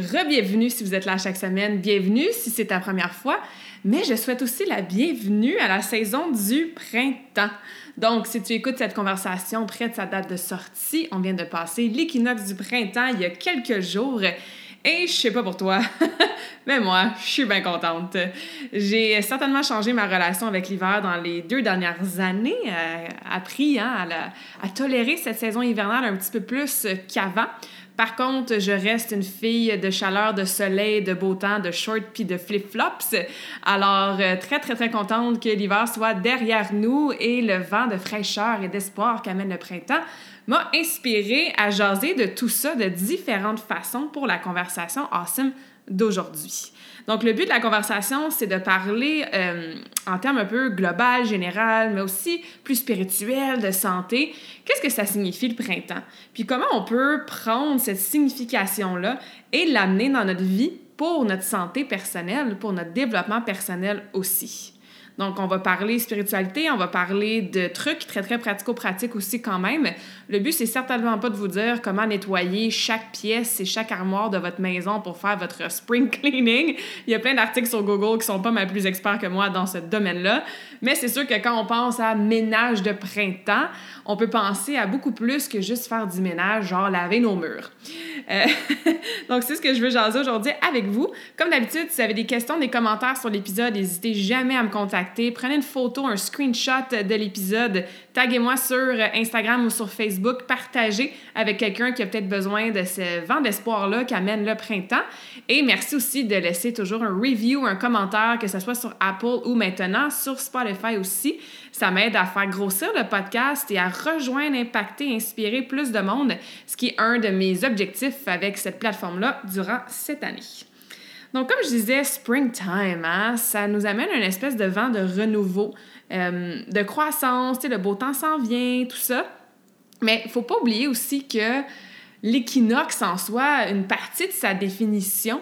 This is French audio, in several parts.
Re-bienvenue si vous êtes là chaque semaine. Bienvenue si c'est ta première fois. Mais je souhaite aussi la bienvenue à la saison du printemps. Donc, si tu écoutes cette conversation près de sa date de sortie, on vient de passer l'équinoxe du printemps il y a quelques jours. Et je sais pas pour toi, mais moi, je suis bien contente. J'ai certainement changé ma relation avec l'hiver dans les deux dernières années, euh, appris hein, à, à, tolérer cette saison hivernale un petit peu plus qu'avant. Par contre, je reste une fille de chaleur, de soleil, de beau temps, de shorts puis de flip-flops. Alors, euh, très, très, très contente que l'hiver soit derrière nous et le vent de fraîcheur et d'espoir qu'amène le printemps m'a inspiré à jaser de tout ça de différentes façons pour la conversation awesome d'aujourd'hui. Donc, le but de la conversation, c'est de parler euh, en termes un peu global, général, mais aussi plus spirituel, de santé. Qu'est-ce que ça signifie le printemps? Puis comment on peut prendre cette signification-là et l'amener dans notre vie pour notre santé personnelle, pour notre développement personnel aussi? Donc, on va parler spiritualité, on va parler de trucs très, très pratico-pratiques aussi quand même. Le but, c'est certainement pas de vous dire comment nettoyer chaque pièce et chaque armoire de votre maison pour faire votre spring cleaning. Il y a plein d'articles sur Google qui sont pas mal plus experts que moi dans ce domaine-là. Mais c'est sûr que quand on pense à ménage de printemps, on peut penser à beaucoup plus que juste faire du ménage, genre laver nos murs. Euh, donc, c'est ce que je veux jaser aujourd'hui avec vous. Comme d'habitude, si vous avez des questions, des commentaires sur l'épisode, n'hésitez jamais à me contacter Prenez une photo, un screenshot de l'épisode, taguez-moi sur Instagram ou sur Facebook, partagez avec quelqu'un qui a peut-être besoin de ce vent d'espoir-là qui amène le printemps. Et merci aussi de laisser toujours un review, un commentaire, que ce soit sur Apple ou maintenant sur Spotify aussi. Ça m'aide à faire grossir le podcast et à rejoindre, impacter, inspirer plus de monde, ce qui est un de mes objectifs avec cette plateforme-là durant cette année. Donc, comme je disais, springtime, hein, ça nous amène une espèce de vent de renouveau, euh, de croissance, le beau temps s'en vient, tout ça. Mais il faut pas oublier aussi que l'équinoxe en soi, une partie de sa définition,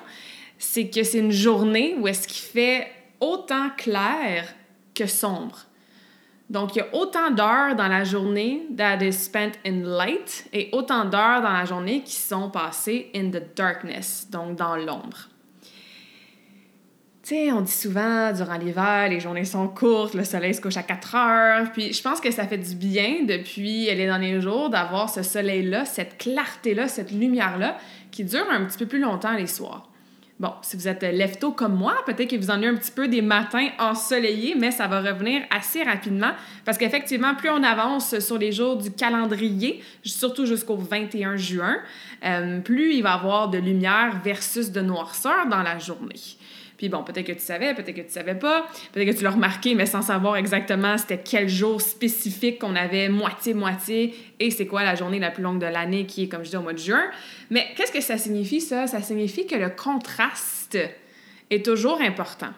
c'est que c'est une journée où est-ce qu'il fait autant clair que sombre. Donc, il y a autant d'heures dans la journée that is spent in light et autant d'heures dans la journée qui sont passées in the darkness, donc dans l'ombre on dit souvent, durant l'hiver, les journées sont courtes, le soleil se couche à 4 heures. Puis je pense que ça fait du bien depuis les derniers jours d'avoir ce soleil-là, cette clarté-là, cette lumière-là qui dure un petit peu plus longtemps les soirs. Bon, si vous êtes lefto comme moi, peut-être que vous en avez un petit peu des matins ensoleillés, mais ça va revenir assez rapidement parce qu'effectivement, plus on avance sur les jours du calendrier, surtout jusqu'au 21 juin, euh, plus il va y avoir de lumière versus de noirceur dans la journée. Puis bon, peut-être que tu savais, peut-être que tu savais pas, peut-être que tu l'as remarqué, mais sans savoir exactement c'était quel jour spécifique qu'on avait moitié-moitié et c'est quoi la journée la plus longue de l'année qui est, comme je dis, au mois de juin. Mais qu'est-ce que ça signifie, ça? Ça signifie que le contraste est toujours important.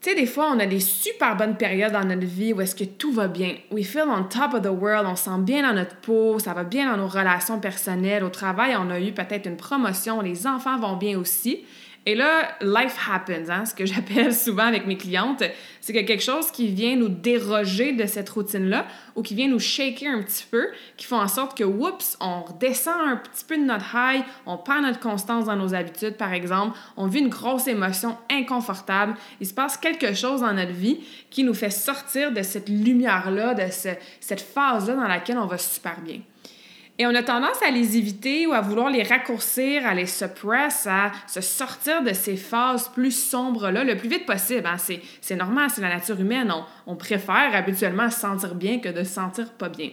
Tu sais, des fois, on a des super bonnes périodes dans notre vie où est-ce que tout va bien. We feel on top of the world, on sent bien dans notre peau, ça va bien dans nos relations personnelles. Au travail, on a eu peut-être une promotion, les enfants vont bien aussi. Et là, life happens, hein, ce que j'appelle souvent avec mes clientes, c'est que quelque chose qui vient nous déroger de cette routine-là ou qui vient nous shaker un petit peu, qui font en sorte que, oups, on redescend un petit peu de notre high, on perd notre constance dans nos habitudes, par exemple, on vit une grosse émotion inconfortable, il se passe quelque chose dans notre vie qui nous fait sortir de cette lumière-là, de cette phase-là dans laquelle on va super bien. Et on a tendance à les éviter ou à vouloir les raccourcir, à les suppress, à se sortir de ces phases plus sombres-là le plus vite possible. Hein. C'est normal, c'est la nature humaine. On, on préfère habituellement se sentir bien que de se sentir pas bien.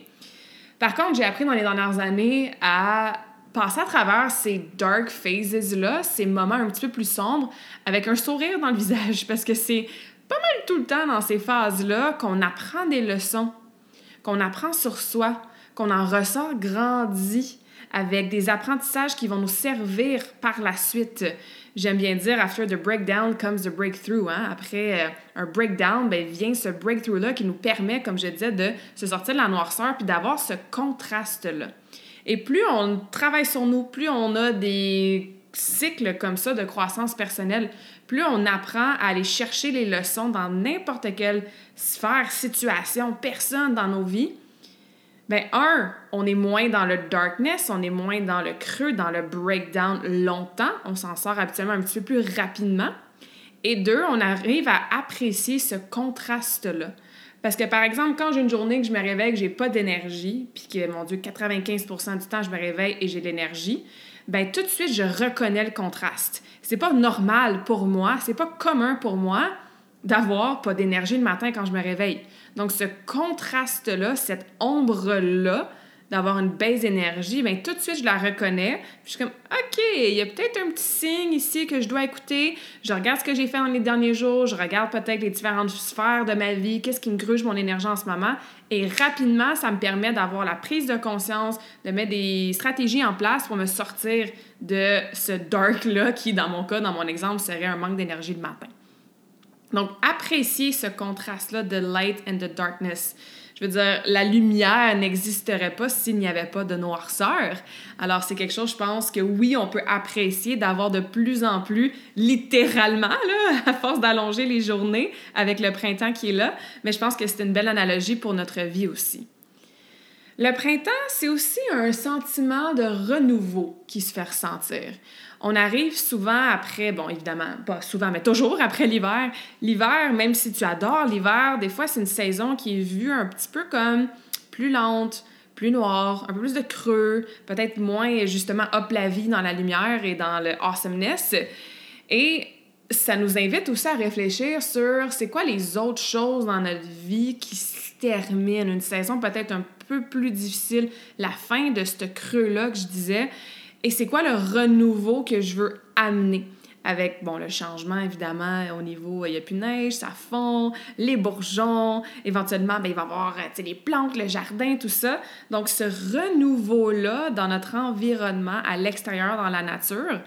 Par contre, j'ai appris dans les dernières années à passer à travers ces dark phases-là, ces moments un petit peu plus sombres, avec un sourire dans le visage, parce que c'est pas mal tout le temps dans ces phases-là qu'on apprend des leçons, qu'on apprend sur soi, qu'on en ressort grandi, avec des apprentissages qui vont nous servir par la suite. J'aime bien dire, after the breakdown comes the breakthrough. Hein? Après euh, un breakdown, ben, vient ce breakthrough-là qui nous permet, comme je disais, de se sortir de la noirceur puis d'avoir ce contraste-là. Et plus on travaille sur nous, plus on a des cycles comme ça de croissance personnelle, plus on apprend à aller chercher les leçons dans n'importe quelle sphère, situation, personne dans nos vies, ben un, on est moins dans le darkness, on est moins dans le creux, dans le breakdown longtemps, on s'en sort habituellement un petit peu plus rapidement. Et deux, on arrive à apprécier ce contraste-là. Parce que, par exemple, quand j'ai une journée que je me réveille, que j'ai pas d'énergie, puis que, mon Dieu, 95 du temps, je me réveille et j'ai de l'énergie, ben tout de suite, je reconnais le contraste. C'est pas normal pour moi, c'est pas commun pour moi d'avoir pas d'énergie le matin quand je me réveille. Donc, ce contraste-là, cette ombre-là, d'avoir une baisse d'énergie, bien, tout de suite, je la reconnais. Puis je suis comme, OK, il y a peut-être un petit signe ici que je dois écouter. Je regarde ce que j'ai fait dans les derniers jours, je regarde peut-être les différentes sphères de ma vie, qu'est-ce qui me gruge mon énergie en ce moment? Et rapidement, ça me permet d'avoir la prise de conscience, de mettre des stratégies en place pour me sortir de ce dark-là qui, dans mon cas, dans mon exemple, serait un manque d'énergie le matin. Donc, apprécier ce contraste-là de light and the darkness. Je veux dire, la lumière n'existerait pas s'il n'y avait pas de noirceur. Alors, c'est quelque chose, je pense, que oui, on peut apprécier d'avoir de plus en plus, littéralement, à force d'allonger les journées avec le printemps qui est là. Mais je pense que c'est une belle analogie pour notre vie aussi. Le printemps, c'est aussi un sentiment de renouveau qui se fait ressentir. On arrive souvent après, bon, évidemment, pas souvent, mais toujours après l'hiver. L'hiver, même si tu adores l'hiver, des fois, c'est une saison qui est vue un petit peu comme plus lente, plus noire, un peu plus de creux, peut-être moins, justement, hop la vie dans la lumière et dans le awesomeness. Et ça nous invite aussi à réfléchir sur c'est quoi les autres choses dans notre vie qui se terminent. Une saison peut-être un peu plus difficile, la fin de ce creux-là que je disais. Et c'est quoi le renouveau que je veux amener? Avec, bon, le changement, évidemment, au niveau, il n'y a plus de neige, ça fond, les bourgeons, éventuellement, ben, il va y avoir les plantes, le jardin, tout ça. Donc, ce renouveau-là dans notre environnement, à l'extérieur, dans la nature,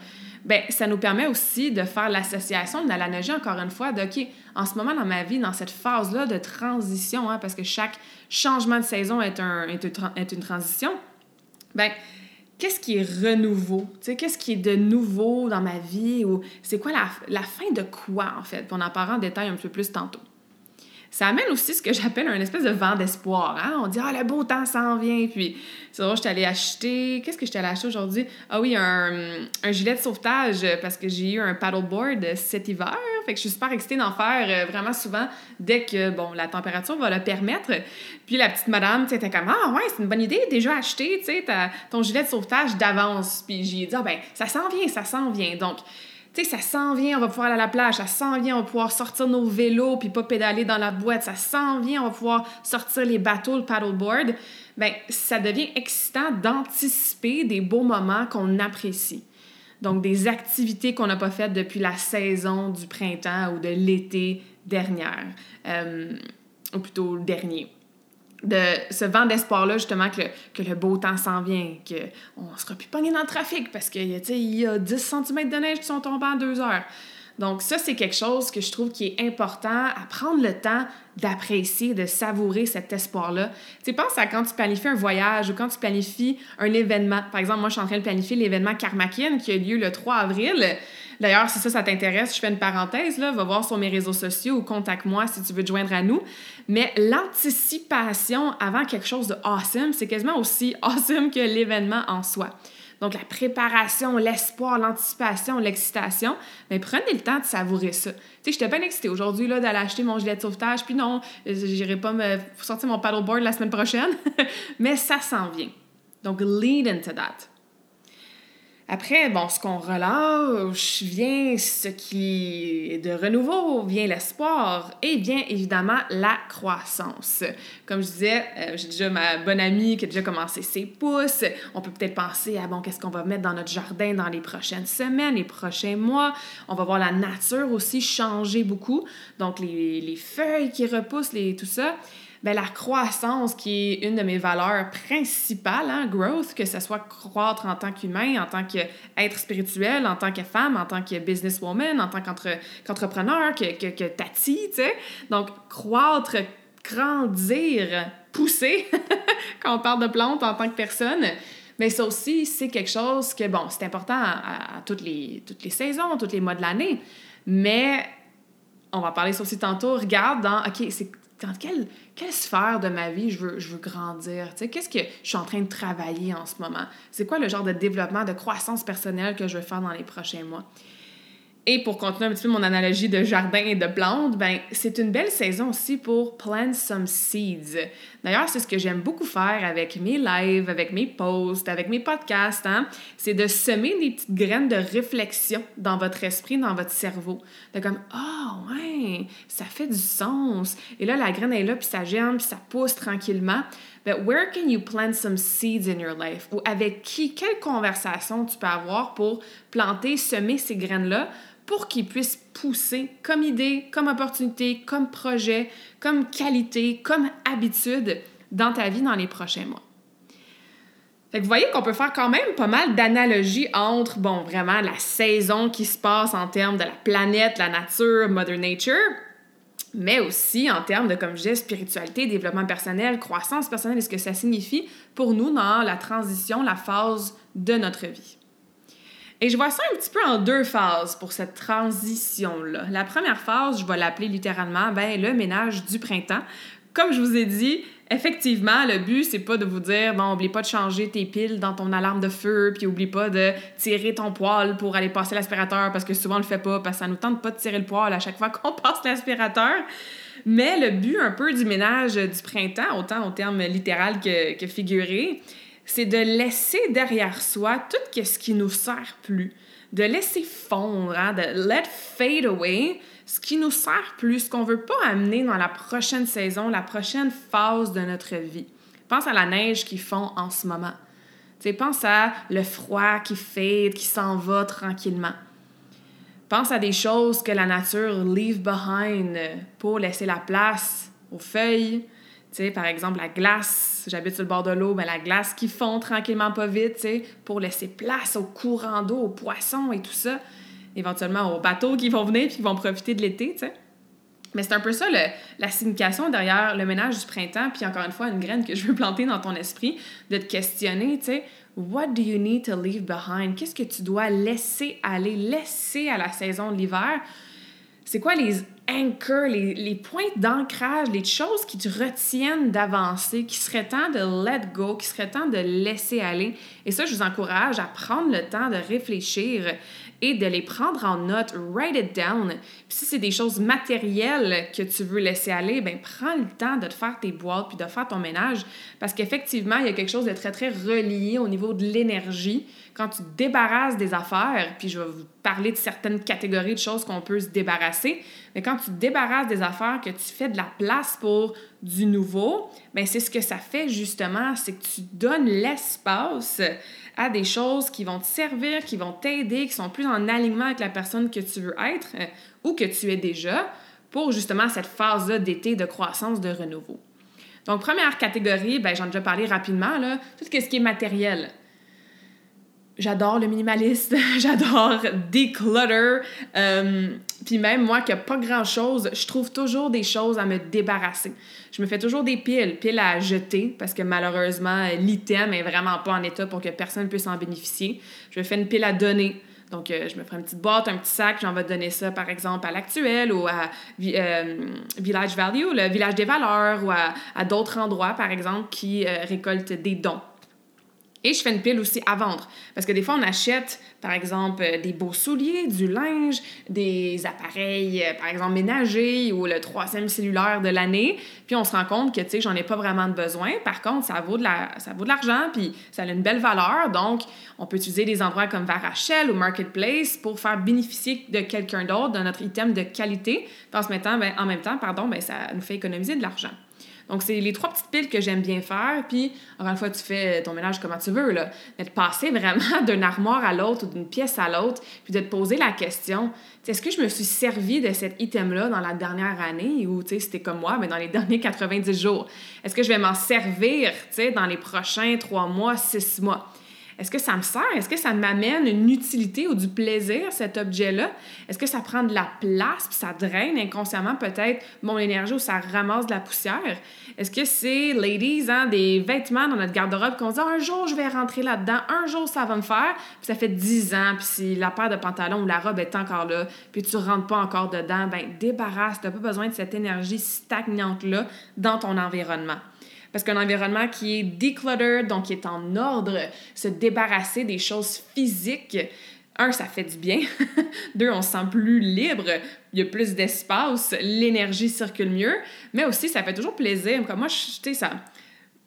ben, ça nous permet aussi de faire l'association de l'analogie, encore une fois, de, OK, en ce moment dans ma vie, dans cette phase-là de transition, hein, parce que chaque changement de saison est, un, est, une transition, ben qu'est-ce qui est renouveau? Qu'est-ce qui est de nouveau dans ma vie? Ou c'est quoi la, la, fin de quoi, en fait? on en parlera en détail un peu plus tantôt. Ça amène aussi ce que j'appelle un espèce de vent d'espoir. Hein? On dit, ah, le beau temps s'en vient. Puis, c'est vrai, je suis allée acheter. Qu'est-ce que je suis allée acheter aujourd'hui? Ah oui, un, un, gilet de sauvetage parce que j'ai eu un paddleboard cet hiver. Fait que je suis super excitée d'en faire euh, vraiment souvent dès que, bon, la température va le permettre. Puis, la petite madame, tu était comme, ah ouais, c'est une bonne idée, déjà acheté, tu sais, ton gilet de sauvetage d'avance. Puis, j'ai dit, ah ben, ça s'en vient, ça s'en vient. Donc, tu sais, ça s'en vient, on va pouvoir aller à la plage, ça s'en vient, on va pouvoir sortir nos vélos puis pas pédaler dans la boîte, ça s'en vient, on va pouvoir sortir les bateaux, le paddleboard. Bien, ça devient excitant d'anticiper des beaux moments qu'on apprécie. Donc, des activités qu'on n'a pas faites depuis la saison du printemps ou de l'été dernière, euh, ou plutôt le dernier de ce vent d'espoir-là, justement, que le, que le, beau temps s'en vient, qu'on ne sera plus pogné dans le trafic parce qu'il y a 10 cm de neige qui sont tombés en deux heures. Donc ça, c'est quelque chose que je trouve qui est important à prendre le temps d'apprécier, de savourer cet espoir-là. Tu sais, pense à quand tu planifies un voyage ou quand tu planifies un événement. Par exemple, moi, je suis en train de planifier l'événement Karmakin qui a lieu le 3 avril. D'ailleurs, si ça, ça t'intéresse, je fais une parenthèse, là, va voir sur mes réseaux sociaux ou contacte-moi si tu veux te joindre à nous. Mais l'anticipation avant quelque chose de awesome, c'est quasiment aussi awesome que l'événement en soi. Donc, la préparation, l'espoir, l'anticipation, l'excitation, mais prenez le temps de savourer ça. Tu sais, j'étais bien excitée aujourd'hui d'aller acheter mon gilet de sauvetage, puis non, j'irai pas me sortir mon paddleboard la semaine prochaine, mais ça s'en vient. Donc, lead into that. Après, bon, ce qu'on relâche vient ce qui est de renouveau, vient l'espoir et bien évidemment la croissance. Comme je disais, euh, j'ai déjà ma bonne amie qui a déjà commencé ses pousses. On peut peut-être penser à, bon, qu'est-ce qu'on va mettre dans notre jardin dans les prochaines semaines, les prochains mois. On va voir la nature aussi changer beaucoup. Donc, les, les feuilles qui repoussent, les, tout ça. Bien, la croissance, qui est une de mes valeurs principales, hein, growth, que ce soit croître en tant qu'humain, en tant qu'être spirituel, en tant que femme, en tant que businesswoman, en tant qu'entrepreneur, que, que, que tati, tu sais. Donc, croître, grandir, pousser, quand on parle de plantes en tant que personne, mais ça aussi, c'est quelque chose que, bon, c'est important à, toutes, les, toutes les saisons, tous les mois de l'année. Mais on va parler ça aussi tantôt. Regarde dans, OK, c'est dans quelle, quelle sphère de ma vie? Je veux, je veux grandir? Qu'est-ce que je suis en train de travailler en ce moment? C'est quoi le genre de développement, de croissance personnelle que je veux faire dans les prochains mois? Et pour continuer un petit peu mon analogie de jardin et de plantes, ben c'est une belle saison aussi pour plant some seeds. D'ailleurs, c'est ce que j'aime beaucoup faire avec mes lives, avec mes posts, avec mes podcasts, hein? c'est de semer des petites graines de réflexion dans votre esprit, dans votre cerveau. De comme oh, ouais, ça fait du sens. Et là la graine est là puis ça germe puis ça pousse tranquillement. But where can you plant some seeds in your life? Ou avec qui, quelle conversation tu peux avoir pour planter, semer ces graines-là pour qu'ils puissent pousser comme idée, comme opportunité, comme projet, comme qualité, comme habitude dans ta vie dans les prochains mois? Fait que vous voyez qu'on peut faire quand même pas mal d'analogies entre, bon, vraiment la saison qui se passe en termes de la planète, la nature, Mother Nature, mais aussi en termes de, comme je spiritualité, développement personnel, croissance personnelle et ce que ça signifie pour nous dans la transition, la phase de notre vie. Et je vois ça un petit peu en deux phases pour cette transition-là. La première phase, je vais l'appeler littéralement ben, le ménage du printemps. Comme je vous ai dit, effectivement, le but, c'est pas de vous dire, bon, oublie pas de changer tes piles dans ton alarme de feu, puis oublie pas de tirer ton poêle pour aller passer l'aspirateur, parce que souvent on le fait pas, parce que ça nous tente pas de tirer le poêle à chaque fois qu'on passe l'aspirateur. Mais le but un peu du ménage du printemps, autant au terme littéral que, que figuré, c'est de laisser derrière soi tout ce qui nous sert plus, de laisser fondre, hein, de let fade away ce qui nous sert plus, ce qu'on veut pas amener dans la prochaine saison, la prochaine phase de notre vie. Pense à la neige qui fond en ce moment. sais, pense à le froid qui fade, qui s'en va tranquillement. Pense à des choses que la nature leave behind pour laisser la place aux feuilles, sais, par exemple, la glace, j'habite sur le bord de l'eau, mais la glace qui fond tranquillement pas vite, pour laisser place au courant d'eau, aux poissons et tout ça. Éventuellement aux bateaux qui vont venir et qui vont profiter de l'été, tu sais. Mais c'est un peu ça la signification derrière le ménage du printemps, puis encore une fois, une graine que je veux planter dans ton esprit, de te questionner, tu sais, what do you need to leave behind? Qu'est-ce que tu dois laisser aller, laisser à la saison de l'hiver? C'est quoi les anchors, les, les points d'ancrage, les choses qui te retiennent d'avancer, qui serait temps de let go, qui serait temps de laisser aller? Et ça, je vous encourage à prendre le temps de réfléchir et de les prendre en note, write it down. Puis si c'est des choses matérielles que tu veux laisser aller, ben prends le temps de te faire tes boîtes puis de faire ton ménage. Parce qu'effectivement, il y a quelque chose de très très relié au niveau de l'énergie quand tu te débarrasses des affaires, puis je vais vous parler de certaines catégories de choses qu'on peut se débarrasser, mais quand tu te débarrasses des affaires, que tu fais de la place pour du nouveau, bien c'est ce que ça fait justement, c'est que tu donnes l'espace à des choses qui vont te servir, qui vont t'aider, qui sont plus en alignement avec la personne que tu veux être euh, ou que tu es déjà pour justement cette phase-là d'été de croissance, de renouveau. Donc, première catégorie, ben, j'en ai déjà parlé rapidement, là, tout ce qui est matériel. J'adore le minimaliste, j'adore declutter. Euh, puis même moi qui a pas grand-chose, je trouve toujours des choses à me débarrasser. Je me fais toujours des piles, piles à jeter parce que malheureusement l'item est vraiment pas en état pour que personne puisse en bénéficier. Je me fais une pile à donner. Donc, euh, je me ferai une petite boîte, un petit sac, j'en vais donner ça, par exemple, à l'actuel ou à euh, Village Value, le village des valeurs, ou à, d'autres endroits, par exemple, qui récoltent des dons Et je fais une pile aussi à vendre. Parce que des fois, on achète, par exemple, euh, des beaux souliers, du linge, des appareils, euh, par exemple, ménagers ou le troisième cellulaire de l'année. Puis on se rend compte que, tu sais, j'en ai pas vraiment de besoin. Par contre, ça vaut de l'argent, puis ça a une belle valeur. Donc, on peut utiliser des endroits comme Varachel ou Marketplace pour faire bénéficier de quelqu'un d'autre de notre item de qualité. En, mettant, ben, en même temps, pardon, ben, ça nous fait économiser de l'argent. Donc, c'est les trois petites piles que j'aime bien faire. Puis, encore une fois, tu fais ton ménage comme tu veux, là. Mais de passer vraiment d'une armoire à l'autre ou d'une pièce à l'autre, puis de te poser la question, est-ce que je me suis servi de cet item-là dans la dernière année ou, tu sais, c'était comme moi, mais dans les derniers 90 jours? Est-ce que je vais m'en servir, tu sais, dans les prochains trois mois, six mois? Est-ce que ça me sert? Est-ce que ça m'amène une utilité ou du plaisir, cet objet-là? Est-ce que ça prend de la place puis ça draine inconsciemment peut-être mon énergie ou ça ramasse de la poussière? Est-ce que c'est, ladies, hein, des vêtements dans notre garde-robe qu'on dit un jour je vais rentrer là-dedans, un jour ça va me faire, puis ça fait dix ans, puis si la paire de pantalons ou la robe est encore là, puis tu rentres pas encore dedans, ben débarrasse, t'as pas besoin de cette énergie stagnante-là dans ton environnement. Parce qu'un environnement qui est decluttered, donc qui est en ordre, se débarrasser des choses physiques, un, ça fait du bien. Deux, on se sent plus libre. Il y a plus d'espace. L'énergie circule mieux. Mais aussi, ça fait toujours plaisir. Comme moi, je, ça,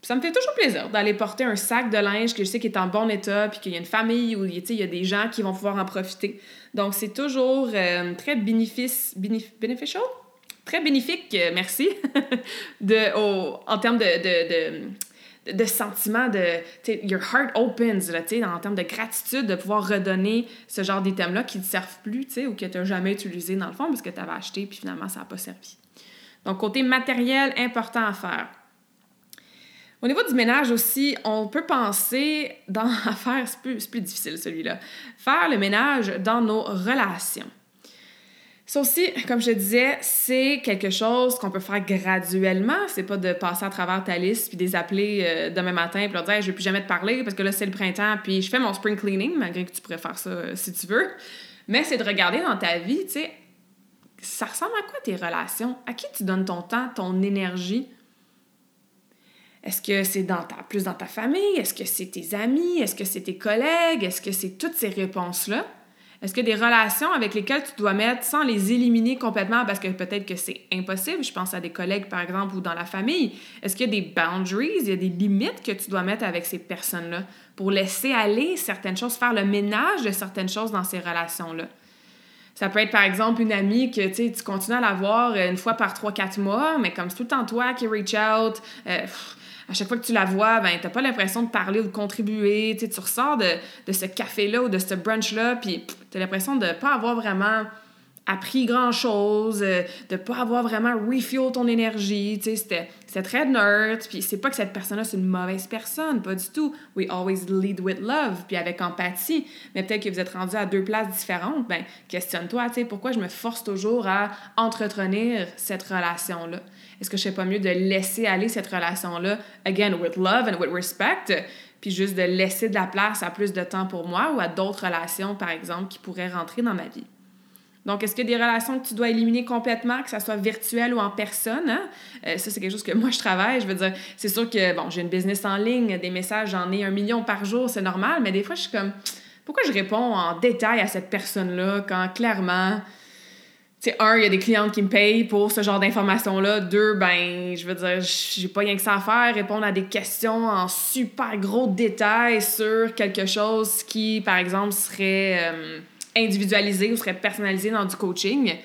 ça me fait toujours plaisir d'aller porter un sac de linge que je sais qui est en bon état, puis qu'il y a une famille ou il y a des gens qui vont pouvoir en profiter. Donc, c'est toujours euh, très bénéfice, bénéf, très bénéfique, euh, merci, de, en termes de, de, de, de sentiment de, your heart opens, là, en termes de gratitude de pouvoir redonner ce genre d'items-là qui ne te servent plus, ou que tu n'as jamais utilisé dans le fond parce que tu avais acheté puis finalement ça n'a pas servi. Donc, côté matériel, important à faire. Au niveau du ménage aussi, on peut penser dans à faire, c'est plus, plus difficile celui-là, faire le ménage dans nos relations. Ça aussi, comme je disais, c'est quelque chose qu'on peut faire graduellement. C'est pas de passer à travers ta liste puis de les appeler euh, demain matin puis leur dire je vais plus jamais te parler parce que là c'est le printemps puis je fais mon spring cleaning malgré que tu pourrais faire ça euh, si tu veux. Mais c'est de regarder dans ta vie, tu sais, ça ressemble à quoi tes relations? À qui tu donnes ton temps, ton énergie? Est-ce que c'est dans ta, plus dans ta famille? Est-ce que c'est tes amis? Est-ce que c'est tes collègues? Est-ce que c'est toutes ces réponses-là? Est-ce que des relations avec lesquelles tu dois mettre sans les éliminer complètement? Parce que peut-être que c'est impossible? Je pense à des collègues, par exemple, ou dans la famille. Est-ce qu'il y a des boundaries, il y a des limites que tu dois mettre avec ces personnes-là pour laisser aller certaines choses, faire le ménage de certaines choses dans ces relations-là? Ça peut être, par exemple, une amie que tu continues à la voir une fois par trois, quatre mois, mais comme c'est tout le temps toi qui reach out, euh, à chaque fois que tu la vois, ben, t'as pas l'impression de parler ou de contribuer. tu ressors de, de ce café-là ou de ce brunch-là, puis tu as l'impression de pas avoir vraiment appris grand-chose, euh, de pas avoir vraiment refuel ton énergie, tu sais, c'était très nerd, puis c'est pas que cette personne-là, c'est une mauvaise personne, pas du tout. We always lead with love, puis avec empathie, mais peut-être que vous êtes rendu à deux places différentes, ben questionne-toi, tu sais, pourquoi je me force toujours à entretenir cette relation-là? Est-ce que je fais pas mieux de laisser aller cette relation-là, again, with love and with respect, puis juste de laisser de la place à plus de temps pour moi ou à d'autres relations, par exemple, qui pourraient rentrer dans ma vie? Donc, est-ce qu'il y a des relations que tu dois éliminer complètement, que ça soit virtuel ou en personne? Hein? Euh, ça, c'est quelque chose que moi, je travaille. Je veux dire, c'est sûr que, bon, j'ai une business en ligne, des messages, j'en ai un million par jour, c'est normal, mais des fois, je suis comme, pourquoi je réponds en détail à cette personne-là quand clairement, sais, un, il y a des clientes qui me payent pour ce genre d'informations-là. Deux, ben, je veux dire, j'ai pas rien que ça à faire, répondre à des questions en super gros détails sur quelque chose qui, par exemple, serait... Euh, individualisé ou serait personnalisé dans du coaching,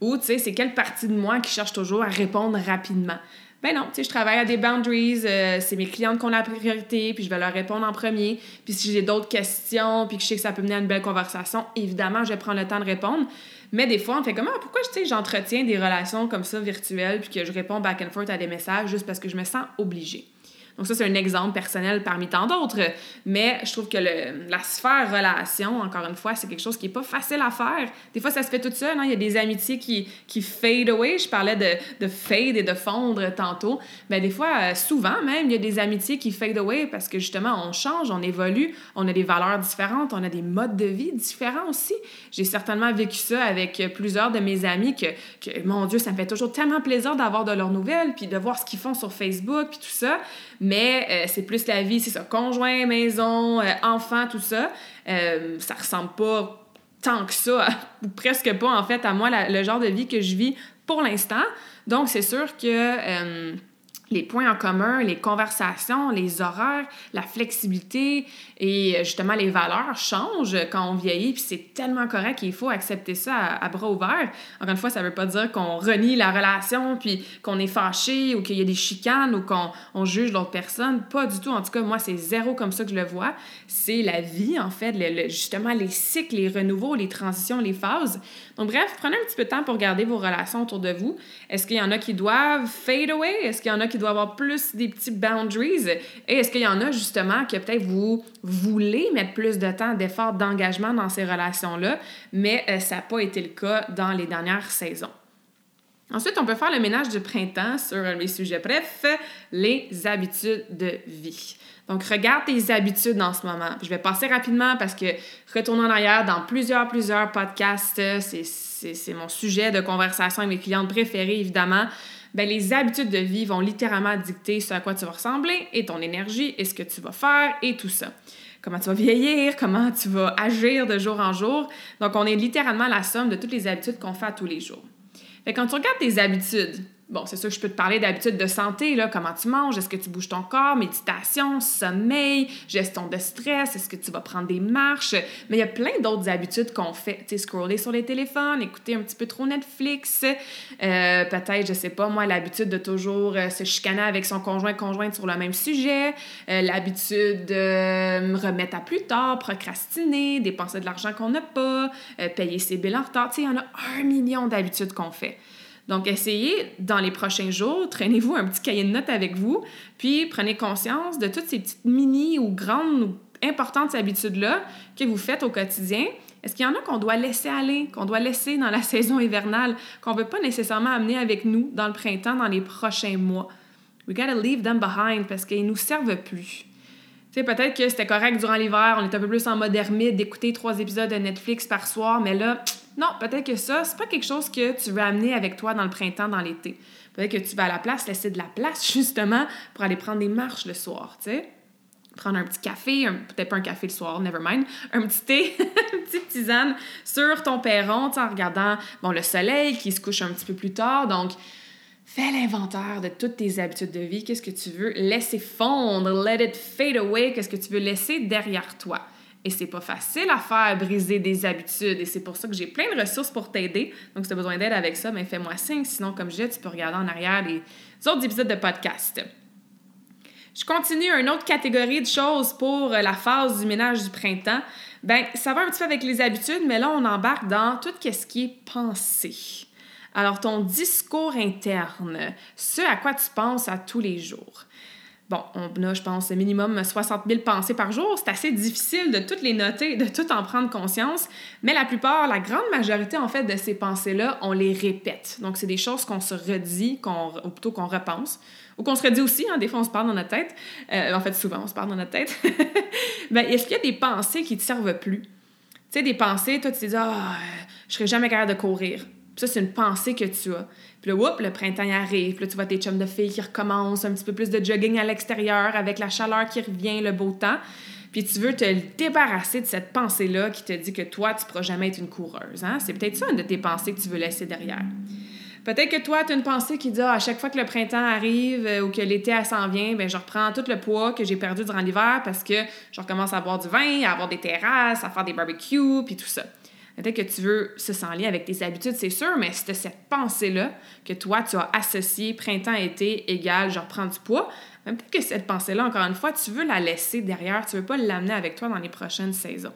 ou tu sais, c'est quelle partie de moi qui cherche toujours à répondre rapidement. Ben non, tu sais, je travaille à des boundaries, euh, c'est mes clientes qui ont la priorité, puis je vais leur répondre en premier. Puis si j'ai d'autres questions, puis que je sais que ça peut mener à une belle conversation, évidemment, je vais prendre le temps de répondre. Mais des fois, on fait comment? Ah, pourquoi, j'entretiens des relations comme ça virtuelles, puis que je réponds back and forth à des messages juste parce que je me sens obligée. Donc ça, c'est un exemple personnel parmi tant d'autres. Mais je trouve que la sphère relation, encore une fois, c'est quelque chose qui n'est pas facile à faire. Des fois, ça se fait tout seul. Hein? Il y a des amitiés qui, qui fade away. Je parlais de, de fade et de fondre tantôt. Mais des fois, euh, souvent même, il y a des amitiés qui fade away parce que justement, on change, on évolue, on a des valeurs différentes, on a des modes de vie différents aussi. J'ai certainement vécu ça avec plusieurs de mes amis que, que mon Dieu, ça me fait toujours tellement plaisir d'avoir de leurs nouvelles, puis de voir ce qu'ils font sur Facebook, puis tout ça. Mais euh, c'est plus la vie, c'est ça, conjoint, maison, euh, enfant, tout ça. Euh, ça ressemble pas tant que ça, ou presque pas en fait, à moi, le genre de vie que je vis pour l'instant. Donc, c'est sûr que les points en commun, les conversations, les horaires, la flexibilité et euh, justement les valeurs changent quand on vieillit, puis c'est tellement correct qu'il faut accepter ça à, bras ouverts. Encore une fois, ça veut pas dire qu'on renie la relation, puis qu'on est fâché ou qu'il y a des chicanes ou qu'on juge l'autre personne. Pas du tout. En tout cas, moi, c'est zéro comme ça que je le vois. C'est la vie, en fait, justement les cycles, les renouveaux, les transitions, les phases. Donc, bref, prenez un petit peu de temps pour garder vos relations autour de vous. Est-ce qu'il y en a qui doivent fade away? Est-ce qu'il y en a qui doivent avoir plus des petits boundaries? Et est-ce qu'il y en a justement que peut-être vous voulez mettre plus de temps, d'effort, d'engagement dans ces relations-là, mais euh, ça n'a pas été le cas dans les dernières saisons? Ensuite, on peut faire le ménage du printemps sur mes sujets. Bref, les habitudes de vie. Donc, regarde tes habitudes en ce moment. Je vais passer rapidement parce que retournons en arrière dans plusieurs, plusieurs podcasts. C'est mon sujet de conversation avec mes clientes préférées, évidemment. Bien, les habitudes de vie vont littéralement dicter ce à quoi tu vas ressembler et ton énergie et ce que tu vas faire et tout ça. Comment tu vas vieillir, comment tu vas agir de jour en jour. Donc, on est littéralement la somme de toutes les habitudes qu'on fait tous les jours. Fait quand tu regardes tes habitudes, Bon, c'est sûr que je peux te parler d'habitudes de santé, là, comment tu manges, est-ce que tu bouges ton corps, méditation, sommeil, gestion de stress, est-ce que tu vas prendre des marches? Mais il y a plein d'autres habitudes qu'on fait. Tu sais, scroller sur les téléphones, écouter un petit peu trop Netflix, euh, peut-être, je sais pas, moi, l'habitude de toujours euh, se chicaner avec son conjoint, conjointe sur le même sujet, euh, l'habitude de me remettre à plus tard, procrastiner, dépenser de l'argent qu'on n'a pas, payer ses billes en retard. Tu sais, il y en a un million d'habitudes qu'on fait. Donc, essayez dans les prochains jours, traînez-vous un petit cahier de notes avec vous, puis prenez conscience de toutes ces petites mini ou grandes ou importantes habitudes-là que vous faites au quotidien. Est-ce qu'il y en a qu'on doit laisser aller, qu'on doit laisser dans la saison hivernale, qu'on ne veut pas nécessairement amener avec nous dans le printemps, dans les prochains mois? We gotta leave them behind parce qu'ils nous servent plus. Tu sais, peut-être que c'était correct durant l'hiver, on est un peu plus en mode d'écouter trois épisodes de Netflix par soir, mais là, non, peut-être que ça, c'est pas quelque chose que tu veux amener avec toi dans le printemps, dans l'été. Peut-être que tu vas à la place laisser de la place justement pour aller prendre des marches le soir, tu sais. Prendre un petit café, peut-être pas un café le soir, never mind, un petit thé, une petite tisane sur ton perron, en regardant bon, le soleil qui se couche un petit peu plus tard. Donc, fais l'inventaire de toutes tes habitudes de vie. Qu'est-ce que tu veux laisser fondre, let it fade away, qu'est-ce que tu veux laisser derrière toi? Et c'est pas facile à faire, briser des habitudes. Et c'est pour ça que j'ai plein de ressources pour t'aider. Donc, si tu as besoin d'aide avec ça, mais ben, fais-moi signe. Sinon, comme je dis, tu peux regarder en arrière les autres épisodes de podcast. Je continue une autre catégorie de choses pour la phase du ménage du printemps. Ben, ça va un petit peu avec les habitudes, mais là, on embarque dans tout ce qui est pensé. Alors, ton discours interne, ce à quoi tu penses à tous les jours. Bon, on a, je pense, minimum 60 000 pensées par jour. C'est assez difficile de toutes les noter, de tout en prendre conscience, mais la plupart, la grande majorité, en fait, de ces pensées-là, on les répète. Donc, c'est des choses qu'on se redit, qu'on, ou plutôt qu'on repense, ou qu'on se redit aussi, hein, des fois, on se parle dans notre tête. Euh, en fait, souvent, on se parle dans notre tête. ben, est-ce qu'il y a des pensées qui ne te servent plus? Tu sais, des pensées, toi, tu te dis, ah, je serai jamais capable de courir. Ça, c'est une pensée que tu as. Puis là, whoop, le printemps arrive. Puis là, tu vois tes chums de filles qui recommencent, un petit peu plus de jogging à l'extérieur avec la chaleur qui revient, le beau temps. Puis tu veux te débarrasser de cette pensée-là qui te dit que toi, tu ne pourras jamais être une coureuse. Hein? C'est peut-être ça une de tes pensées que tu veux laisser derrière. Peut-être que toi, tu as une pensée qui dit ah, à chaque fois que le printemps arrive euh, ou que l'été s'en vient, ben je reprends tout le poids que j'ai perdu durant l'hiver parce que je recommence à boire du vin, à avoir des terrasses, à faire des barbecues, puis tout ça. Peut-être que tu veux se lier avec tes habitudes, c'est sûr, mais c'est cette pensée-là que toi, tu as associé printemps-été égal, je reprends du poids. Peut-être que cette pensée-là, encore une fois, tu veux la laisser derrière, tu veux pas l'amener avec toi dans les prochaines saisons.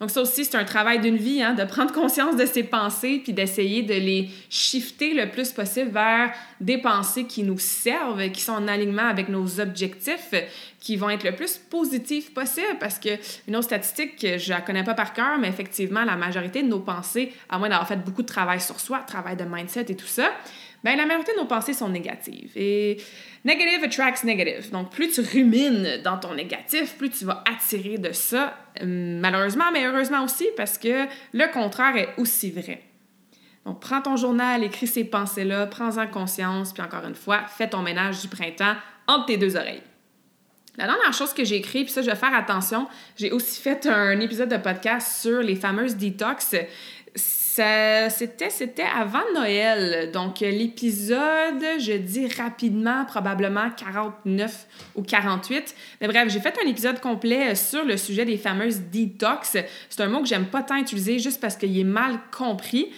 Donc ça aussi, c'est un travail d'une vie, hein, de prendre conscience de ses pensées, puis d'essayer de les shifter le plus possible vers des pensées qui nous servent, qui sont en alignement avec nos objectifs, qui vont être le plus positifs possible. Parce que une autre statistique que je la connais pas par cœur, mais effectivement, la majorité de nos pensées, à moins d'avoir fait beaucoup de travail sur soi, travail de mindset et tout ça, ben la majorité de nos pensées sont négatives. Et negative attracts negative. Donc, plus tu rumines dans ton négatif, plus tu vas attirer de ça, euh, malheureusement, mais heureusement aussi, parce que le contraire est aussi vrai. Donc, prends ton journal, écris ces pensées-là, prends-en conscience, puis encore une fois, fais ton ménage du printemps entre tes deux oreilles. La dernière chose que j'ai écrit, puis ça, je vais faire attention, j'ai aussi fait un épisode de podcast sur les fameuses detox. C'était, c'était avant Noël. Donc, l'épisode, je dis rapidement, probablement 49 ou 48. Mais bref, j'ai fait un épisode complet sur le sujet des fameuses detox. C'est un mot que j'aime pas tant utiliser juste parce qu'il est mal compris.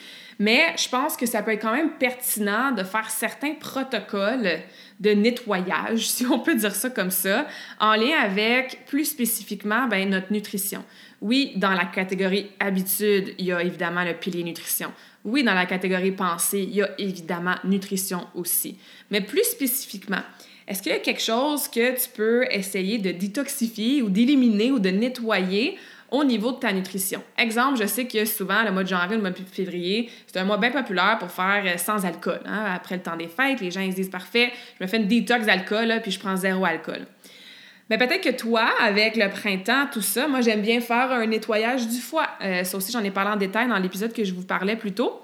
Mais je pense que ça peut être quand même pertinent de faire certains protocoles de nettoyage, si on peut dire ça comme ça, en lien avec plus spécifiquement ben, notre nutrition. Oui, dans la catégorie habitude, il y a évidemment le pilier nutrition. Oui, dans la catégorie pensée, il y a évidemment nutrition aussi. Mais plus spécifiquement, est-ce qu'il y a quelque chose que tu peux essayer de détoxifier ou d'éliminer ou de nettoyer au niveau de ta nutrition. Exemple, je sais que souvent, le mois de janvier, le mois de février, c'est un mois bien populaire pour faire euh, sans alcool. Hein. Après le temps des fêtes, les gens ils se disent parfait, je me fais une détox d'alcool, puis je prends zéro alcool. Mais peut-être que toi, avec le printemps, tout ça, moi j'aime bien faire un nettoyage du foie. Euh, ça aussi, j'en ai parlé en détail dans l'épisode que je vous parlais plus tôt.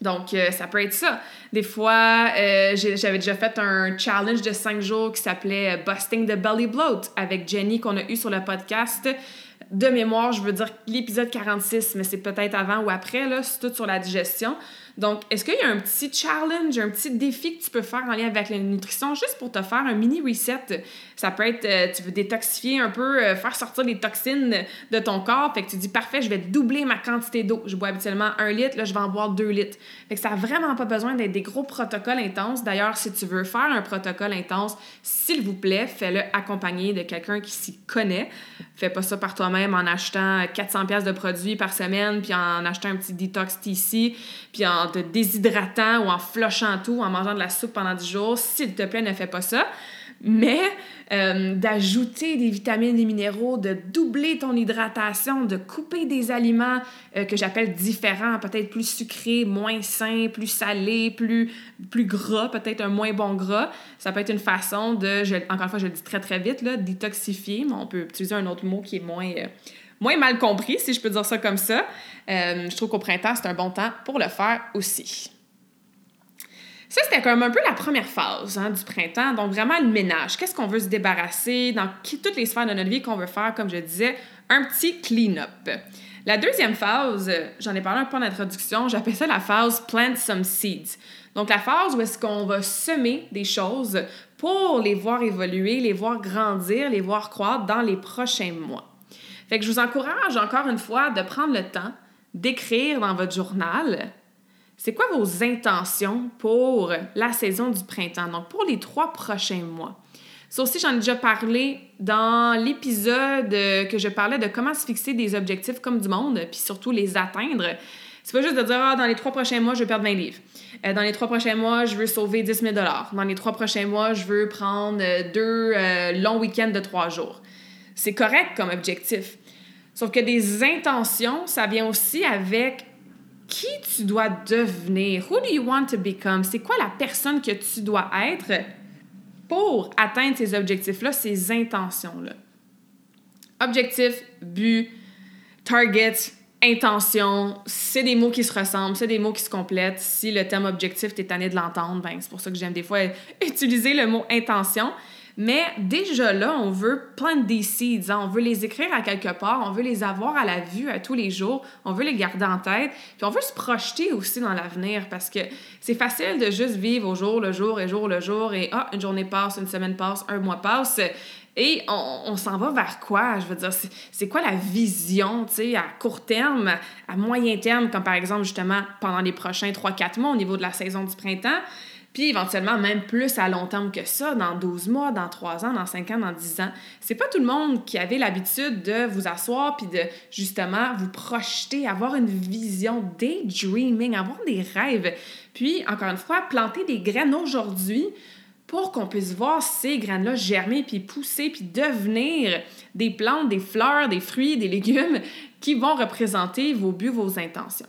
Donc, euh, ça peut être ça. Des fois, j'avais déjà fait un challenge de cinq jours qui s'appelait Busting the Belly Bloat avec Jenny qu'on a eu sur le podcast de mémoire, je veux dire l'épisode 46, mais c'est peut-être avant ou après, là, c'est tout sur la digestion. Donc, est-ce qu'il y a un petit challenge, un petit défi que tu peux faire en lien avec la nutrition juste pour te faire un mini reset? Ça peut être, euh, tu veux détoxifier un peu, euh, faire sortir les toxines de ton corps. Fait que tu dis, parfait, je vais doubler ma quantité d'eau. Je bois habituellement un litre, là, je vais en boire deux litres. Fait que ça n'a vraiment pas besoin d'être des gros protocoles intenses. D'ailleurs, si tu veux faire un protocole intense, s'il vous plaît, fais-le accompagné de quelqu'un qui s'y connaît. Fais pas ça par toi-même en achetant 400 pièces de produits par semaine, puis en achetant un petit detox TC, puis en te déshydratant ou en flochant tout, en mangeant de la soupe pendant 10 jours. S'il te plaît, ne fais pas ça mais euh, d'ajouter des vitamines, des minéraux, de doubler ton hydratation, de couper des aliments euh, que j'appelle différents, peut-être plus sucrés, moins sains, plus salés, plus, plus gras, peut-être un moins bon gras. Ça peut être une façon de, encore une fois, je le dis très très vite, là, détoxifier, mais on peut utiliser un autre mot qui est moins... Euh, moins mal compris, si je peux dire ça comme ça. je trouve qu'au printemps, c'est un bon temps pour le faire aussi. Ça, c'était comme un peu la première phase hein, du printemps. Donc, vraiment le ménage. Qu'est-ce qu'on veut se débarrasser dans toutes les sphères de notre vie qu'on veut faire, comme je disais, un petit clean-up. La deuxième phase, j'en ai parlé un peu en introduction, j'appelle ça la phase plant some seeds. Donc, la phase où est-ce qu'on va semer des choses pour les voir évoluer, les voir grandir, les voir croître dans les prochains mois. Fait que je vous encourage encore une fois de prendre le temps d'écrire dans votre journal c'est quoi vos intentions pour la saison du printemps, donc pour les trois prochains mois? Ça aussi, j'en ai déjà parlé dans l'épisode que je parlais de comment se fixer des objectifs comme du monde, puis surtout les atteindre. C'est pas juste de dire, ah, dans les trois prochains mois, je veux perdre 20 livres. Euh, dans les trois prochains mois, je veux sauver 10 000 Dans les trois prochains mois, je veux prendre deux euh, longs week-ends de trois jours. C'est correct comme objectif. Sauf que des intentions, ça vient aussi avec qui tu dois devenir? Who do you want to become? C'est quoi la personne que tu dois être pour atteindre ces objectifs-là, ces intentions-là? Objectif, but, target, intention, c'est des mots qui se ressemblent, c'est des mots qui se complètent. Si le thème objectif, tu es tanné de l'entendre, ben, c'est pour ça que j'aime des fois utiliser le mot intention. Mais déjà là, on veut planter des seeds, hein. on veut les écrire à quelque part, on veut les avoir à la vue à tous les jours, on veut les garder en tête, puis on veut se projeter aussi dans l'avenir parce que c'est facile de juste vivre au jour le jour et jour le jour et ah, une journée passe, une semaine passe, un mois passe. Et on, s'en va vers quoi? Je veux dire, c'est quoi la vision, tu sais, à court terme, à moyen terme, comme par exemple, justement, pendant les prochains 3-4 mois au niveau de la saison du printemps? Puis éventuellement, même plus à long terme que ça, dans 12 mois, dans 3 ans, dans 5 ans, dans 10 ans. C'est pas tout le monde qui avait l'habitude de vous asseoir puis de justement vous projeter, avoir une vision, daydreaming, avoir des rêves. Puis, encore une fois, planter des graines aujourd'hui pour qu'on puisse voir ces graines-là germer puis pousser puis devenir des plantes, des fleurs, des fruits, des légumes qui vont représenter vos buts, vos intentions.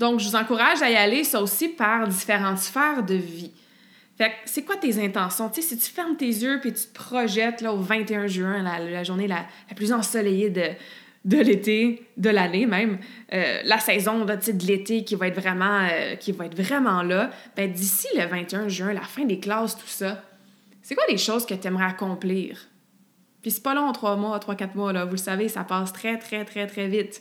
Donc, je vous encourage à y aller, ça aussi, par différentes sphères de vie. Fait que, c'est quoi tes intentions? Tu si tu fermes tes yeux puis tu te projettes au 21 juin, la, journée la, plus ensoleillée de, l'été, de l'année même, euh, la saison de l'été qui va être vraiment euh, qui va vraiment là, ben d'ici le 21 juin, la fin des classes, tout ça, C'est quoi les choses que tu aimerais accomplir? Puis c'est pas long, trois mois, trois, quatre mois, là. Vous le savez, ça passe très, très, très, très vite.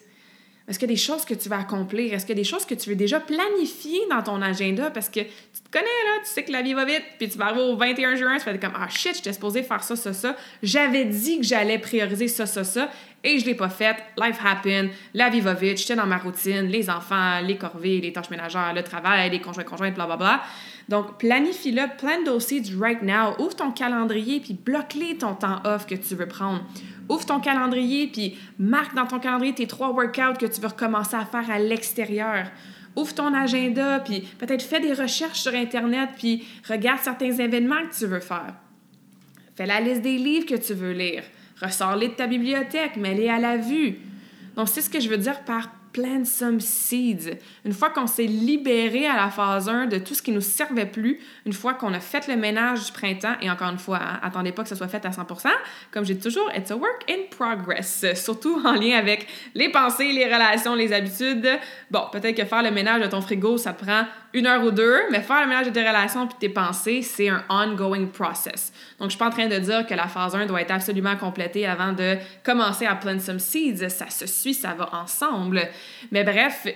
Est-ce qu'il y a des choses que tu vas accomplir? Est-ce qu'il y a des choses que tu veux déjà planifier dans ton agenda? Parce que tu te connais, là, tu sais que la vie va vite, puis tu vas arriver au 21 juin, tu fais comme Ah shit, j'étais supposé faire ça, ça, ça. J'avais dit que j'allais prioriser ça, ça, ça, et je l'ai pas fait. Life happened, la vie va vite, j'étais dans ma routine, les enfants, les corvées, les tâches ménagères, le travail, les conjoints, conjointes, blablabla. Donc, planifie-le, plan dossier du right now. Ouvre ton calendrier, puis bloque-les ton temps off que tu veux prendre. Ouvre ton calendrier, puis marque dans ton calendrier tes trois workouts que tu veux recommencer à faire à l'extérieur. Ouvre ton agenda, puis peut-être fais des recherches sur Internet, puis regarde certains événements que tu veux faire. Fais la liste des livres que tu veux lire. Ressors-les de ta bibliothèque, mets-les à la vue. Donc, c'est ce que je veux dire par plant some seeds. Une fois qu'on s'est libéré à la phase 1 de tout ce qui nous servait plus, une fois qu'on a fait le ménage du printemps, et encore une fois, hein, attendez pas que ce soit fait à 100%, comme j'ai toujours, it's a work in progress, surtout en lien avec les pensées, les relations, les habitudes. Bon, peut-être que faire le ménage de ton frigo, ça prend une heure ou deux, mais faire le ménage de tes relations puis tes pensées, c'est un ongoing process. Donc, je suis pas en train de dire que la phase 1 doit être absolument complétée avant de commencer à plant some seeds. Ça se suit, ça va ensemble. Mais bref,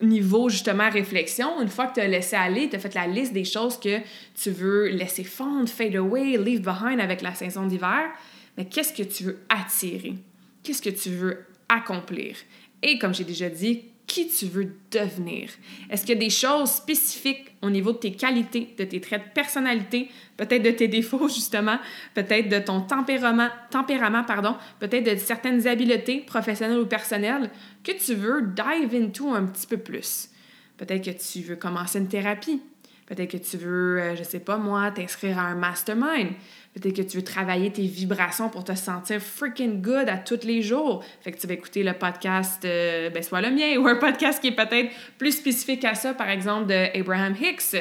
niveau justement réflexion, une fois que tu as laissé aller, tu as fait la liste des choses que tu veux laisser fondre, fade away, leave behind avec la saison d'hiver, mais qu'est-ce que tu veux attirer? Qu'est-ce que tu veux accomplir? Et comme j'ai déjà dit, qui tu veux devenir. Est-ce qu'il y a des choses spécifiques au niveau de tes qualités, de tes traits de personnalité, peut-être de tes défauts justement, peut-être de ton tempérament, tempérament pardon, peut-être de certaines habiletés professionnelles ou personnelles que tu veux dive into un petit peu plus? Peut-être que tu veux commencer une thérapie. Peut-être que tu veux, euh, je sais pas moi, t'inscrire à un mastermind. Peut-être que tu veux travailler tes vibrations pour te sentir freaking good à tous les jours. Fait que tu vas écouter le podcast, euh, ben, soit le mien ou un podcast qui est peut-être plus spécifique à ça, par exemple de Abraham Hicks.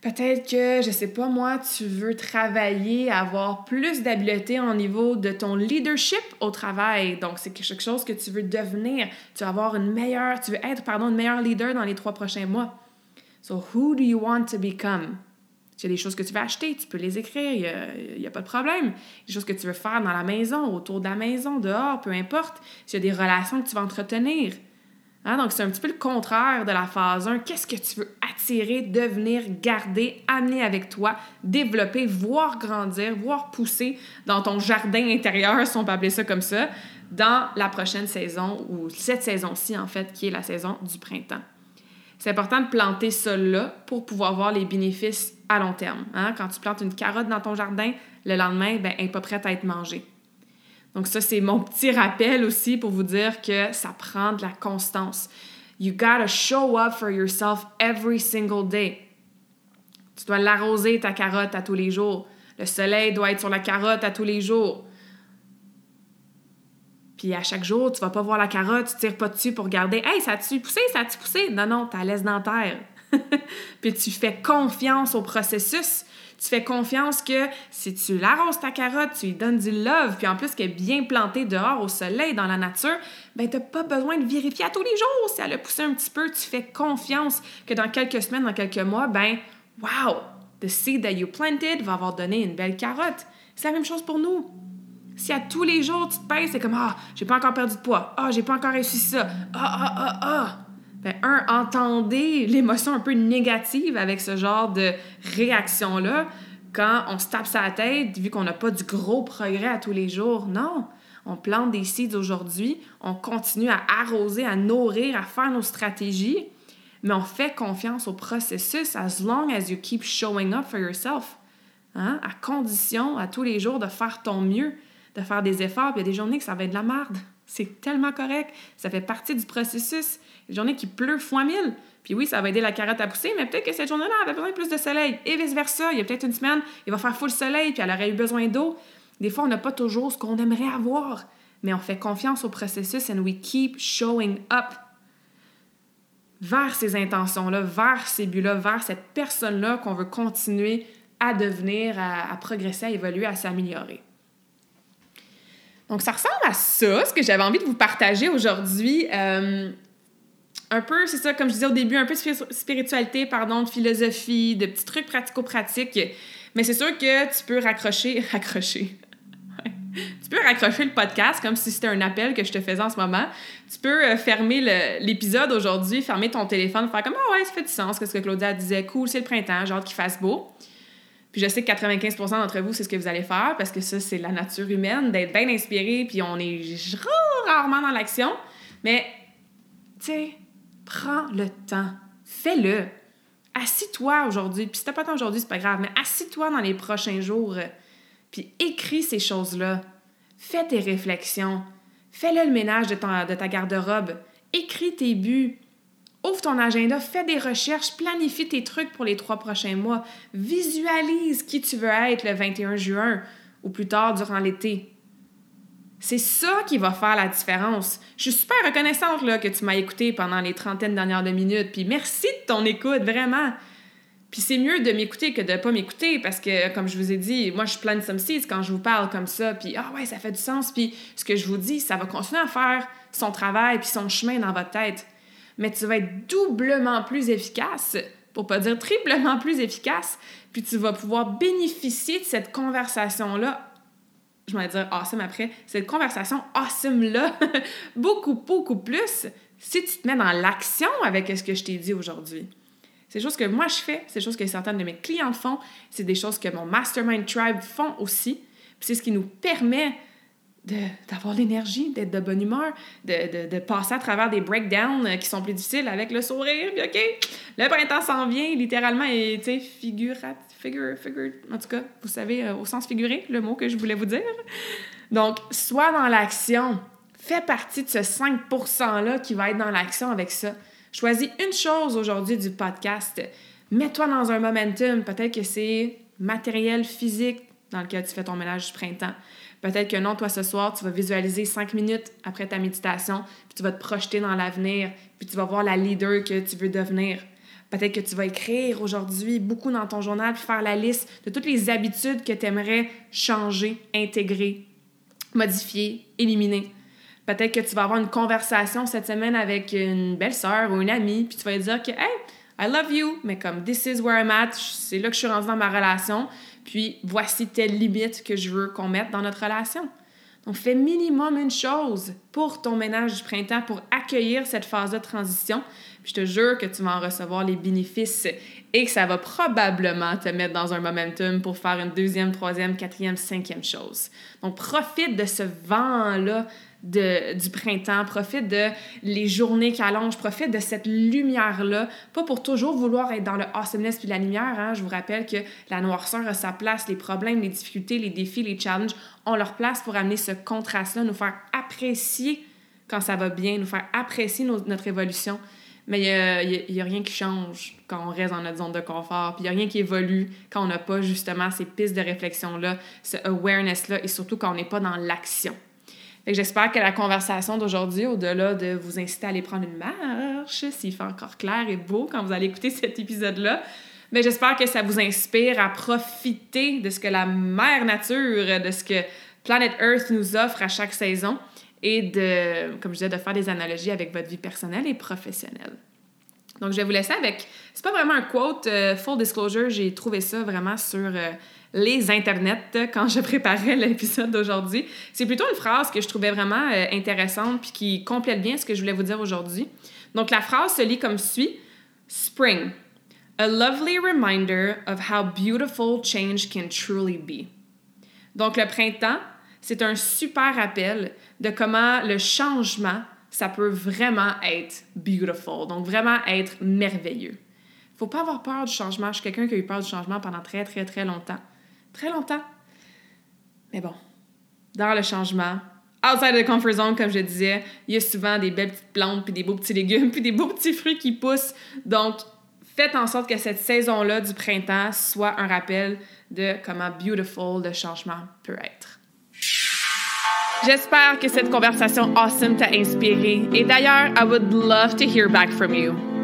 Peut-être que, je sais pas moi, tu veux travailler, avoir plus d'habileté au niveau de ton leadership au travail. Donc, c'est quelque chose que tu veux devenir. Tu veux avoir une meilleure, tu veux être, pardon, une meilleure leader dans les trois prochains mois. So, who do you want to become? S'il y a des choses que tu veux acheter, tu peux les écrire, il n'y a, pas de problème. Des choses que tu veux faire dans la maison, autour de la maison, dehors, peu importe. S'il y a des relations que tu vas entretenir. Hein? Donc, c'est un petit peu le contraire de la phase 1. Qu'est-ce que tu veux attirer, devenir, garder, amener avec toi, développer, voir grandir, voir pousser dans ton jardin intérieur, si on peut appeler ça comme ça, dans la prochaine saison ou cette saison-ci, en fait, qui est la saison du printemps. C'est important de planter ça là pour pouvoir voir les bénéfices à long terme. Hein? Quand tu plantes une carotte dans ton jardin, le lendemain, ben, elle n'est pas prête à être mangée. Donc ça, c'est mon petit rappel aussi pour vous dire que ça prend de la constance. You gotta show up for yourself every single day. Tu dois l'arroser, ta carotte, à tous les jours. Le soleil doit être sur la carotte à tous les jours. Puis à chaque jour, tu vas pas voir la carotte, tu tires pas dessus pour regarder Hey, ça a-tu poussé, ça a-tu poussé? Non, non, tu la laisses dans terre. puis tu fais confiance au processus. Tu fais confiance que si tu l'arroses ta carotte, tu lui donnes du love, puis en plus qu'elle est bien plantée dehors au soleil, dans la nature, ben t'as pas besoin de vérifier à tous les jours si elle a poussé un petit peu. Tu fais confiance que dans quelques semaines, dans quelques mois, ben wow, the seed that you planted va avoir donné une belle carotte. C'est la même chose pour nous. Si à tous les jours tu te pèses, c'est comme Ah, j'ai pas encore perdu de poids. Ah, j'ai pas encore réussi ça. Ah, ah, ah, ah. Ben, un, entendez l'émotion un peu négative avec ce genre de réaction-là quand on se tape sa tête, vu qu'on n'a pas du gros progrès à tous les jours. Non, on plante des seeds aujourd'hui, on continue à arroser, à nourrir, à faire nos stratégies, mais on fait confiance au processus as long as you keep showing up for yourself. Hein? À condition, à tous les jours, de faire ton mieux de faire des efforts, puis il y a des journées que ça va être de la merde. C'est tellement correct. Ça fait partie du processus. Des journées qui pleut fois mille. Puis oui, ça va aider la carotte à pousser, mais peut-être que cette journée-là, avait besoin de plus de soleil. Et vice-versa. Il y a peut-être une semaine, il va faire full soleil, puis elle aurait eu besoin d'eau. Des fois, on n'a pas toujours ce qu'on aimerait avoir. Mais on fait confiance au processus and we keep showing up vers ces intentions-là, vers ces buts-là, vers cette personne-là qu'on veut continuer à devenir, à progresser, à évoluer, à s'améliorer. Donc, ça ressemble à ça, ce que j'avais envie de vous partager aujourd'hui. Euh, un peu, c'est ça, comme je disais au début, un peu de spiritualité, pardon, de philosophie, de petits trucs pratico-pratiques. Mais c'est sûr que tu peux raccrocher, raccrocher. tu peux raccrocher le podcast comme si c'était un appel que je te faisais en ce moment. Tu peux euh, fermer l'épisode aujourd'hui, fermer ton téléphone, faire comme Ah ouais, ça fait du sens, que ce que Claudia disait, cool, c'est le printemps, genre qu'il fasse beau. Puis je sais que 95% d'entre vous, c'est ce que vous allez faire parce que ça, c'est la nature humaine, d'être bien inspiré, puis on est rarement dans l'action. Mais, tu sais, prends le temps, fais-le. Assis-toi aujourd'hui, puis si t'as pas temps aujourd'hui, c'est pas grave, mais assis-toi dans les prochains jours, puis écris ces choses-là. Fais tes réflexions. Fais-le le ménage de, de ta garde-robe. Écris tes buts. Ouvre ton agenda, fais des recherches, planifie tes trucs pour les trois prochains mois. Visualise qui tu veux être le 21 juin ou plus tard durant l'été. C'est ça qui va faire la différence. Je suis super reconnaissante là, que tu m'as écouté pendant les trentaines dernières de minutes. Puis merci de ton écoute, vraiment. Puis c'est mieux de m'écouter que de pas m'écouter parce que, comme je vous ai dit, moi, je plante some seeds quand je vous parle comme ça. Puis, ah ouais, ça fait du sens. Puis ce que je vous dis, ça va continuer à faire son travail puis son chemin dans votre tête mais tu vas être doublement plus efficace, pour pas dire triplement plus efficace, puis tu vas pouvoir bénéficier de cette conversation-là. Je vais dire awesome après, cette conversation awesome-là, beaucoup, beaucoup plus si tu te mets dans l'action avec ce que je t'ai dit aujourd'hui. C'est des choses que moi je fais, c'est des choses que certaines de mes clients font, c'est des choses que mon Mastermind Tribe font aussi. c'est ce qui nous permet d'avoir l'énergie, d'être de bonne humeur, de, de, de, passer à travers des breakdowns euh, qui sont plus difficiles avec le sourire. Puis, OK, le printemps s'en vient, littéralement, et tu sais, figurat, figure, figure, en tout cas, vous savez, euh, au sens figuré, le mot que je voulais vous dire. Donc, sois dans l'action. Fais partie de ce 5 %-là qui va être dans l'action avec ça. Choisis une chose aujourd'hui du podcast. Mets-toi dans un momentum. Peut-être que c'est matériel physique dans lequel tu fais ton ménage du printemps. Peut-être que non, toi, ce soir, tu vas visualiser cinq minutes après ta méditation, puis tu vas te projeter dans l'avenir, puis tu vas voir la leader que tu veux devenir. Peut-être que tu vas écrire aujourd'hui beaucoup dans ton journal, puis faire la liste de toutes les habitudes que tu aimerais changer, intégrer, modifier, éliminer. Peut-être que tu vas avoir une conversation cette semaine avec une belle-sœur ou une amie, puis tu vas lui dire que, hey, I love you, mais comme this is where I'm at, c'est là que je suis rendue dans ma relation, puis voici telle limite que je veux qu'on mette dans notre relation. Donc, fais minimum une chose pour ton ménage du printemps, pour accueillir cette phase de transition. Puis je te jure que tu vas en recevoir les bénéfices et que ça va probablement te mettre dans un momentum pour faire une deuxième, troisième, quatrième, cinquième chose. Donc, profite de ce vent-là du printemps, profite de les journées qui allongent, profite de cette lumière-là, pas pour toujours vouloir être dans le awesomeness puis la lumière. Hein. Je vous rappelle que la noirceur a sa place, les problèmes, les difficultés, les défis, les challenges ont leur place pour amener ce contraste-là, nous faire apprécier quand ça va bien, nous faire apprécier notre évolution. Mais il n'y a, a, rien qui change quand on reste dans notre zone de confort. Puis il n'y a rien qui évolue quand on n'a pas justement ces pistes de réflexion-là, ce awareness-là, et surtout quand on n'est pas dans l'action j'espère que la conversation d'aujourd'hui, au-delà de vous inciter à aller prendre une marche, s'il fait encore clair et beau quand vous allez écouter cet épisode-là, mais j'espère que ça vous inspire à profiter de ce que la mère nature, de ce que Planet Earth nous offre à chaque saison et de, comme je disais, de faire des analogies avec votre vie personnelle et professionnelle. Donc, je vais vous laisser avec. C'est pas vraiment un quote, euh, full disclosure, j'ai trouvé ça vraiment sur euh, les internets quand je préparais l'épisode d'aujourd'hui. C'est plutôt une phrase que je trouvais vraiment euh, intéressante puis qui complète bien ce que je voulais vous dire aujourd'hui. Donc, la phrase se lit comme suit Spring, a lovely reminder of how beautiful change can truly be. Donc, le printemps, c'est un super rappel de comment le changement ça peut vraiment être beautiful, donc vraiment être merveilleux. Faut pas avoir peur du changement. Je suis quelqu'un qui a eu peur du changement pendant très, très, très longtemps. Très longtemps. Mais bon, dans le changement, outside the comfort zone, comme je disais, il y a souvent des belles petites plantes, puis des beaux petits légumes, puis des beaux petits fruits qui poussent. Donc, faites en sorte que cette saison-là du printemps soit un rappel de comment beautiful le changement peut être. J'espère que cette conversation awesome t'a inspiré. Et d'ailleurs, I would love to hear back from you.